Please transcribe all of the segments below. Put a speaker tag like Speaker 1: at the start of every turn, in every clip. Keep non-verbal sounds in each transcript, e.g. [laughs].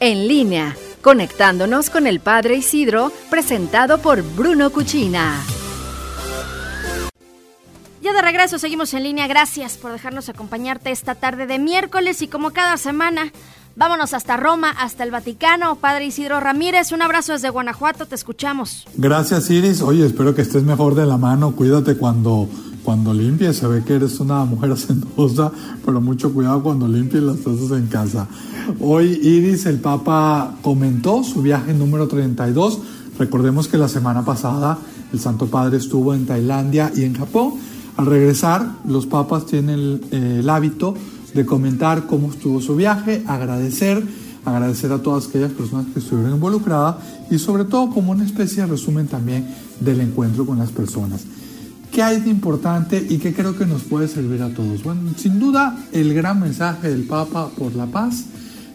Speaker 1: en línea, conectándonos con el Padre Isidro, presentado por Bruno Cuchina.
Speaker 2: Ya de regreso seguimos en línea. Gracias por dejarnos acompañarte esta tarde de miércoles y como cada semana, vámonos hasta Roma, hasta el Vaticano. Padre Isidro Ramírez, un abrazo desde Guanajuato, te escuchamos.
Speaker 3: Gracias Iris. Oye, espero que estés mejor de la mano. Cuídate cuando cuando limpies, se ve que eres una mujer [laughs] hacendosa, pero mucho cuidado cuando limpies las cosas en casa. Hoy Iris, el Papa, comentó su viaje número 32. Recordemos que la semana pasada el Santo Padre estuvo en Tailandia y en Japón. Al regresar, los papas tienen el, el hábito de comentar cómo estuvo su viaje, agradecer, agradecer a todas aquellas personas que estuvieron involucradas y sobre todo como una especie de resumen también del encuentro con las personas. ¿Qué hay de importante y qué creo que nos puede servir a todos? Bueno, sin duda el gran mensaje del Papa por la paz,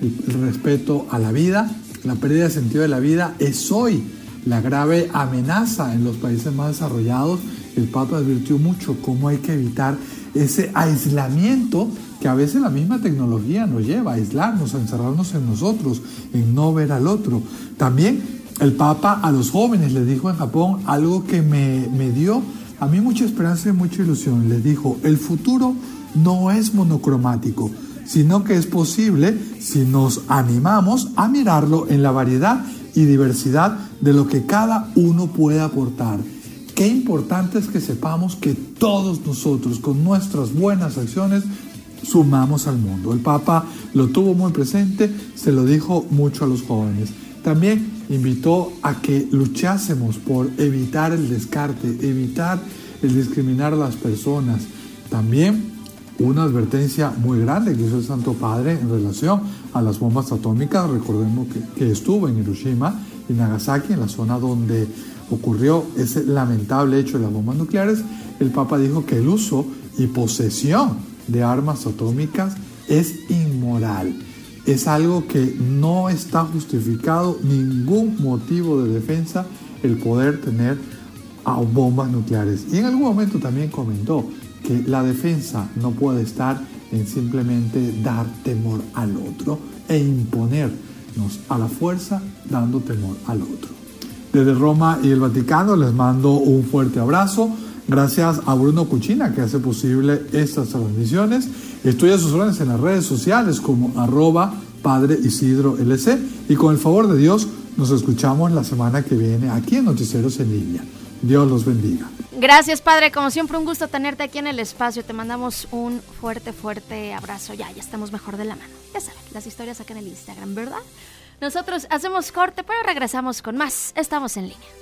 Speaker 3: el, respeto a la vida, la pérdida de sentido de la vida es hoy la grave amenaza en los países más desarrollados. El Papa advirtió mucho cómo hay que evitar ese aislamiento que a veces la misma tecnología nos lleva a aislarnos, a encerrarnos en nosotros, en no ver al otro. También el Papa a los jóvenes les dijo en Japón algo que me, me dio a mí mucha esperanza y mucha ilusión. Les dijo, el futuro no es monocromático, sino que es posible si nos animamos a mirarlo en la variedad y diversidad de lo que cada uno puede aportar. Qué importante es que sepamos que todos nosotros con nuestras buenas acciones sumamos al mundo. El Papa lo tuvo muy presente, se lo dijo mucho a los jóvenes. También invitó a que luchásemos por evitar el descarte, evitar el discriminar a las personas. También una advertencia muy grande que hizo el Santo Padre en relación a las bombas atómicas. Recordemos que, estuvo en Hiroshima y Nagasaki, en la zona donde ocurrió ese lamentable hecho de las bombas nucleares. El Papa dijo que el uso y posesión de armas atómicas es inmoral es algo que no está justificado ningún motivo de defensa el poder tener bombas nucleares. Y en algún momento también comentó que la defensa no puede estar en simplemente dar temor al otro e imponernos a la fuerza dando temor al otro. Desde Roma y el Vaticano les mando un fuerte abrazo. Gracias a Bruno Cuchina que hace posible estas transmisiones. Estoy a sus órdenes en las redes sociales como arroba Padre Isidro LC y con el favor de Dios nos escuchamos la semana que viene aquí en Noticieros en línea. Dios los bendiga.
Speaker 2: Gracias, Padre. Como siempre, un gusto tenerte aquí en el espacio. Te mandamos un fuerte, fuerte abrazo. Ya, ya estamos mejor de la mano. Ya saben, las historias acá en el Instagram, ¿verdad? Nosotros hacemos corte, pero regresamos con más. Estamos en línea.